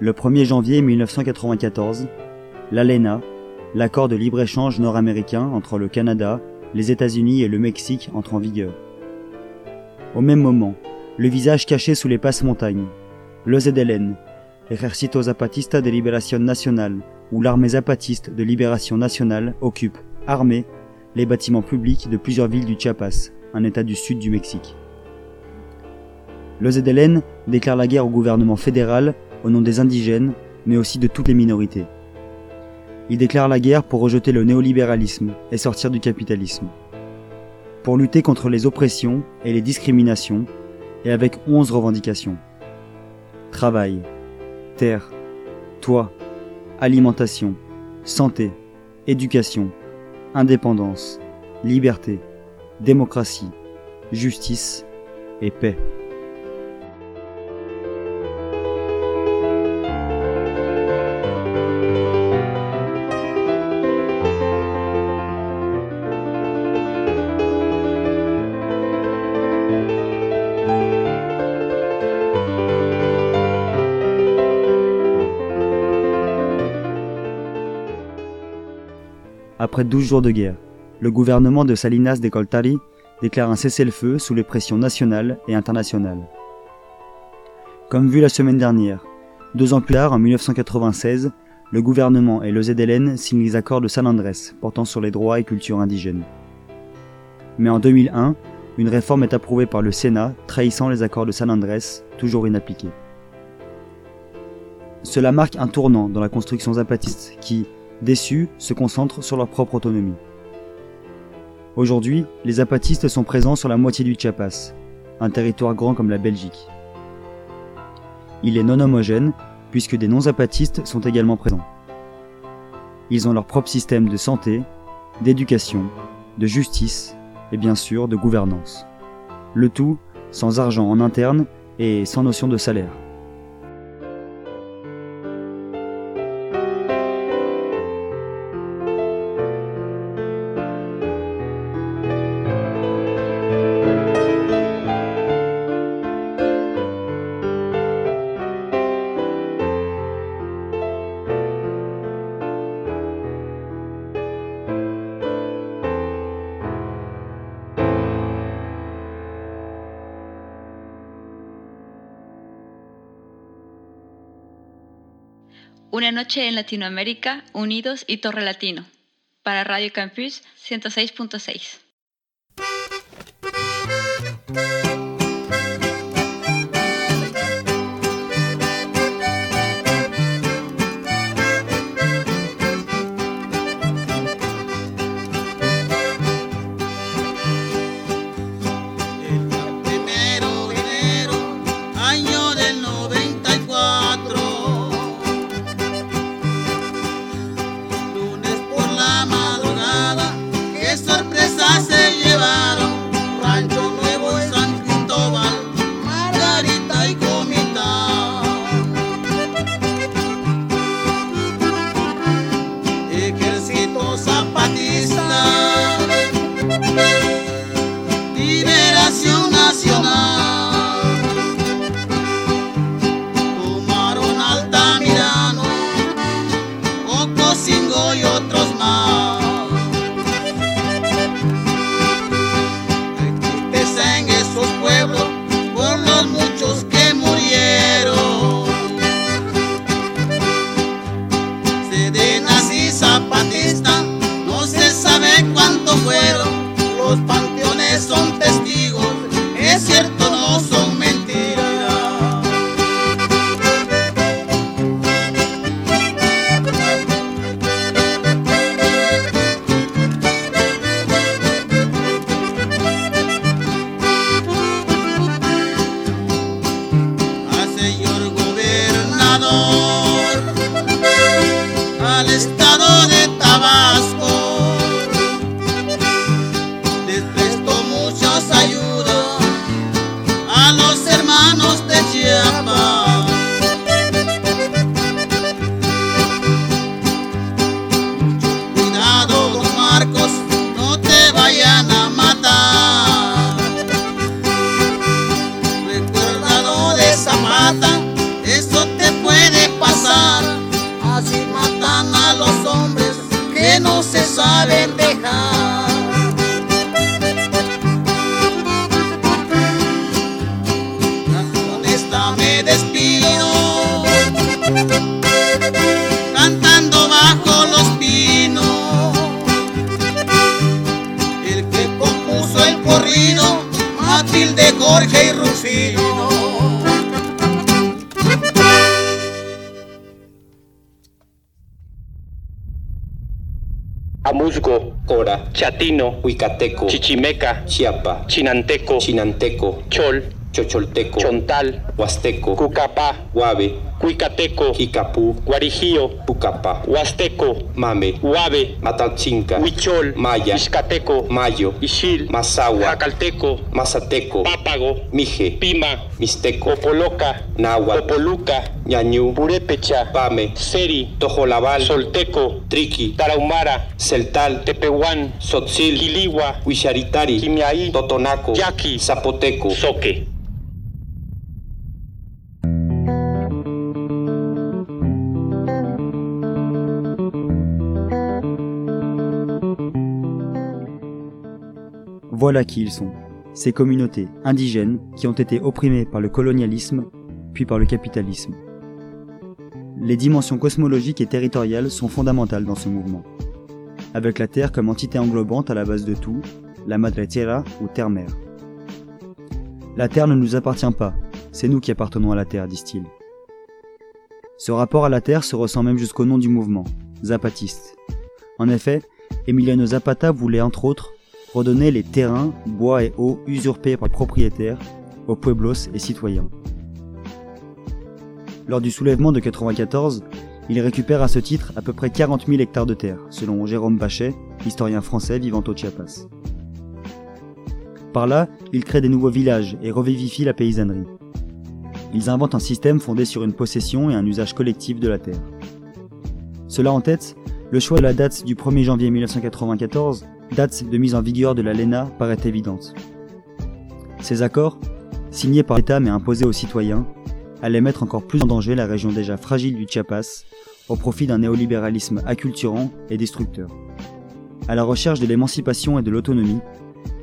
Le 1er janvier 1994, l'ALENA, l'accord de libre-échange nord-américain entre le Canada, les États-Unis et le Mexique entre en vigueur. Au même moment, le visage caché sous les passes-montagnes, le ZLN, Ejército Zapatista de Liberación Nacional, ou l'armée zapatiste de libération nationale occupe, armée, les bâtiments publics de plusieurs villes du Chiapas, un état du sud du Mexique. Le ZLN déclare la guerre au gouvernement fédéral au nom des indigènes, mais aussi de toutes les minorités. Il déclare la guerre pour rejeter le néolibéralisme et sortir du capitalisme. Pour lutter contre les oppressions et les discriminations, et avec onze revendications. Travail, terre, toit, alimentation, santé, éducation, indépendance, liberté, démocratie, justice et paix. Après 12 jours de guerre, le gouvernement de Salinas de Coltari déclare un cessez-le-feu sous les pressions nationales et internationales. Comme vu la semaine dernière, deux ans plus tard, en 1996, le gouvernement et le ZLN signent les accords de San Andrés portant sur les droits et cultures indigènes. Mais en 2001, une réforme est approuvée par le Sénat trahissant les accords de San Andrés, toujours inappliqués. Cela marque un tournant dans la construction zapatiste qui, déçus, se concentrent sur leur propre autonomie. Aujourd'hui, les zapatistes sont présents sur la moitié du Chiapas, un territoire grand comme la Belgique. Il est non homogène puisque des non-zapatistes sont également présents. Ils ont leur propre système de santé, d'éducation, de justice et bien sûr de gouvernance. Le tout sans argent en interne et sans notion de salaire. Una noche en Latinoamérica, Unidos y Torre Latino. Para Radio Campus 106.6. Ocosingo y otros más. Cora, Chatino, Huicateco, Chichimeca, Chiapa, Chinanteco, Chinanteco, Chol, Chocholteco, Chontal, Huasteco, Cucapá, Guave, Cuicateco, Jicapú, Guarijío, Pucapa, Huasteco, Mame, Huave, Matalchinca, Huichol, Maya, Ixcateco, Mayo, Ixil, Mazahua, Jacalteco, Mazateco, Pápago, Mije, Pima, Mixteco, Opoloca, Náhuatl, Opoluca, Ñañú, Purépecha, Pame, Seri, Tojolabal, Solteco, Triqui, Tarahumara, Celtal, Tepehuán, Sotzil, Quiligua, Huicharitari, Quimiaí, Totonaco, Yaqui, Zapoteco, Soque. Voilà qui ils sont, ces communautés indigènes qui ont été opprimées par le colonialisme, puis par le capitalisme. Les dimensions cosmologiques et territoriales sont fondamentales dans ce mouvement. Avec la Terre comme entité englobante à la base de tout, la Madre Tierra ou Terre-Mère. La Terre ne nous appartient pas, c'est nous qui appartenons à la Terre, disent-ils. Ce rapport à la Terre se ressent même jusqu'au nom du mouvement, zapatiste. En effet, Emiliano Zapata voulait entre autres redonner les terrains, bois et eaux usurpés par les propriétaires aux pueblos et citoyens. Lors du soulèvement de 94, il récupère à ce titre à peu près 40 000 hectares de terre, selon Jérôme Bachet, historien français vivant au Chiapas. Par là, il crée des nouveaux villages et revivifie la paysannerie. Ils inventent un système fondé sur une possession et un usage collectif de la terre. Cela en tête, le choix de la date du 1er janvier 1994 date de mise en vigueur de la LENA paraît évidente. Ces accords, signés par l'État mais imposés aux citoyens, allaient mettre encore plus en danger la région déjà fragile du Chiapas au profit d'un néolibéralisme acculturant et destructeur. À la recherche de l'émancipation et de l'autonomie,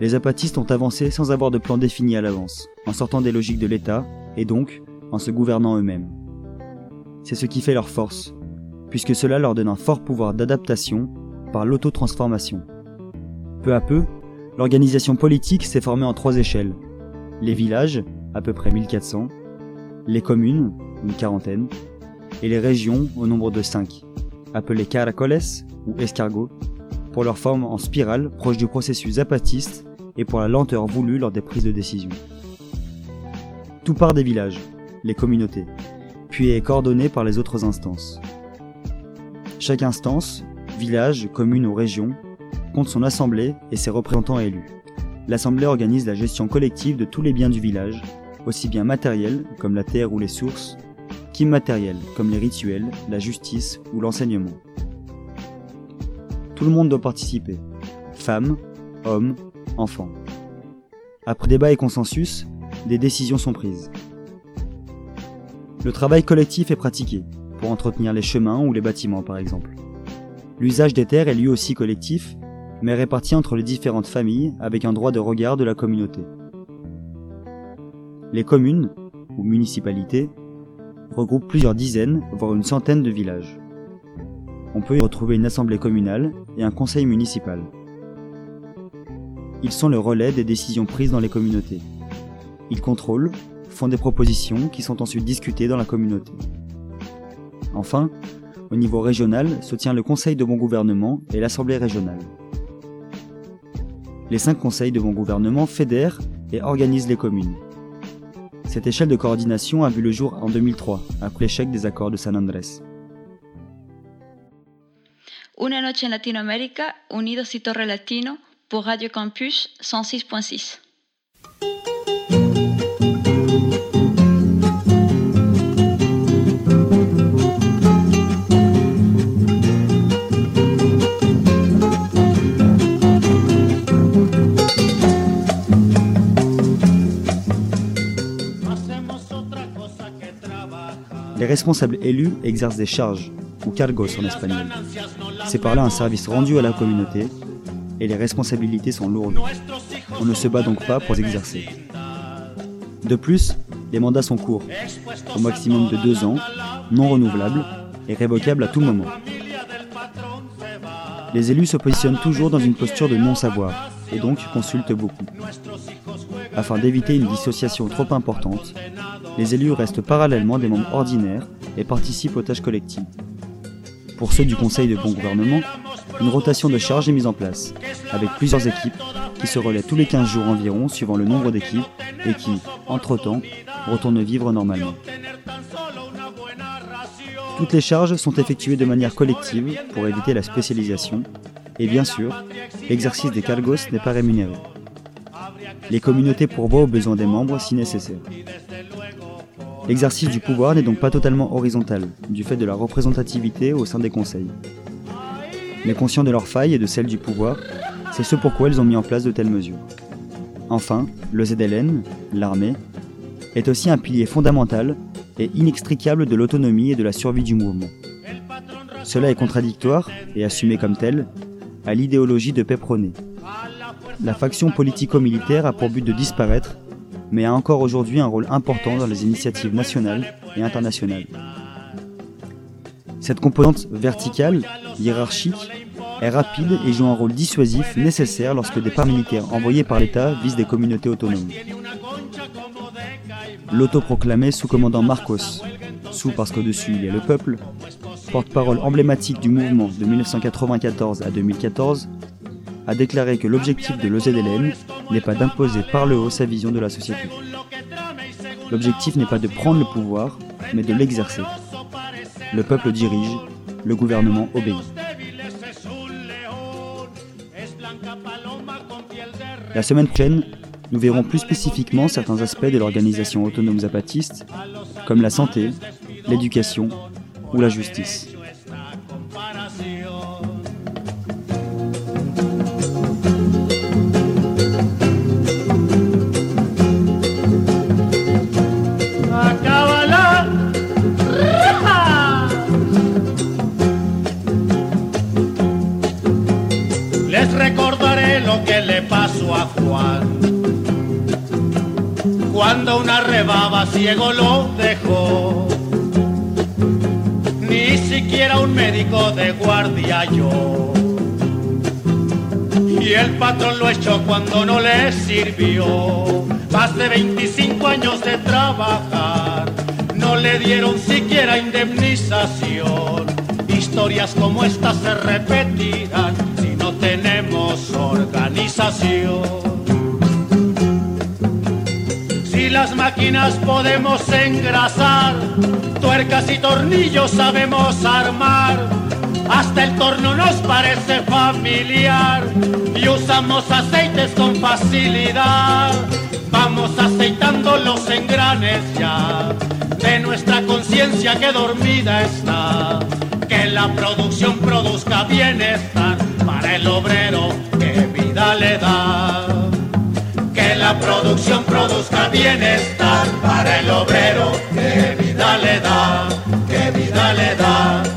les zapatistes ont avancé sans avoir de plan défini à l'avance, en sortant des logiques de l'État et donc en se gouvernant eux-mêmes. C'est ce qui fait leur force, puisque cela leur donne un fort pouvoir d'adaptation par l'autotransformation. Peu à peu, l'organisation politique s'est formée en trois échelles. Les villages, à peu près 1400, les communes, une quarantaine, et les régions au nombre de cinq, appelées caracoles ou escargots, pour leur forme en spirale proche du processus zapatiste et pour la lenteur voulue lors des prises de décision. Tout part des villages, les communautés, puis est coordonné par les autres instances. Chaque instance, village, commune ou région, compte son assemblée et ses représentants élus. L'assemblée organise la gestion collective de tous les biens du village, aussi bien matériels comme la terre ou les sources, qu'immatériels comme les rituels, la justice ou l'enseignement. Tout le monde doit participer, femmes, hommes, enfants. Après débat et consensus, des décisions sont prises. Le travail collectif est pratiqué, pour entretenir les chemins ou les bâtiments par exemple. L'usage des terres est lui aussi collectif, mais réparti entre les différentes familles avec un droit de regard de la communauté. Les communes, ou municipalités, regroupent plusieurs dizaines, voire une centaine de villages. On peut y retrouver une assemblée communale et un conseil municipal. Ils sont le relais des décisions prises dans les communautés. Ils contrôlent, font des propositions qui sont ensuite discutées dans la communauté. Enfin, au niveau régional se tient le Conseil de bon gouvernement et l'Assemblée régionale. Les cinq conseils de bon gouvernement fédèrent et organisent les communes. Cette échelle de coordination a vu le jour en 2003, après l'échec des accords de San Andrés. Una noche en Latinoamérica, Unidos y Torre Latino, pour Radio Campus 106.6. Les responsables élus exercent des charges, ou cargos en espagnol. C'est par là un service rendu à la communauté, et les responsabilités sont lourdes. On ne se bat donc pas pour exercer. De plus, les mandats sont courts, au maximum de deux ans, non renouvelables et révocables à tout moment. Les élus se positionnent toujours dans une posture de non-savoir, et donc consultent beaucoup. Afin d'éviter une dissociation trop importante, les élus restent parallèlement des membres ordinaires et participent aux tâches collectives. Pour ceux du Conseil de bon gouvernement, une rotation de charges est mise en place, avec plusieurs équipes qui se relaient tous les 15 jours environ suivant le nombre d'équipes et qui, entre-temps, retournent vivre normalement. Toutes les charges sont effectuées de manière collective pour éviter la spécialisation et bien sûr, l'exercice des cargos n'est pas rémunéré. Les communautés pourvoient aux besoins des membres si nécessaire. L'exercice du pouvoir n'est donc pas totalement horizontal, du fait de la représentativité au sein des conseils. Mais conscients de leurs failles et de celles du pouvoir, c'est ce pourquoi ils ont mis en place de telles mesures. Enfin, le ZLN, l'armée, est aussi un pilier fondamental et inextricable de l'autonomie et de la survie du mouvement. Cela est contradictoire, et assumé comme tel, à l'idéologie de paix prônée. La faction politico-militaire a pour but de disparaître mais a encore aujourd'hui un rôle important dans les initiatives nationales et internationales. Cette composante verticale, hiérarchique, est rapide et joue un rôle dissuasif nécessaire lorsque des paramilitaires envoyés par l'État visent des communautés autonomes. L'autoproclamé sous-commandant Marcos, sous parce qu'au-dessus il y a le peuple, porte-parole emblématique du mouvement de 1994 à 2014, a déclaré que l'objectif de l'OZLN n'est pas d'imposer par le haut sa vision de la société. L'objectif n'est pas de prendre le pouvoir, mais de l'exercer. Le peuple dirige, le gouvernement obéit. La semaine prochaine, nous verrons plus spécifiquement certains aspects de l'organisation autonome zapatiste, comme la santé, l'éducation ou la justice. Ciego lo dejó. Ni siquiera un médico de guardia yo. Y el patrón lo echó cuando no le sirvió. Más de 25 años de trabajar. No le dieron siquiera indemnización. Historias como estas se repetirán si no tenemos organización. Las máquinas podemos engrasar, tuercas y tornillos sabemos armar. Hasta el torno nos parece familiar y usamos aceites con facilidad. Vamos aceitando los engranes ya de nuestra conciencia que dormida está. Que la producción produzca bienestar para el obrero que vida le da. Producción produzca bienestar para el obrero que vida le da, que vida le da.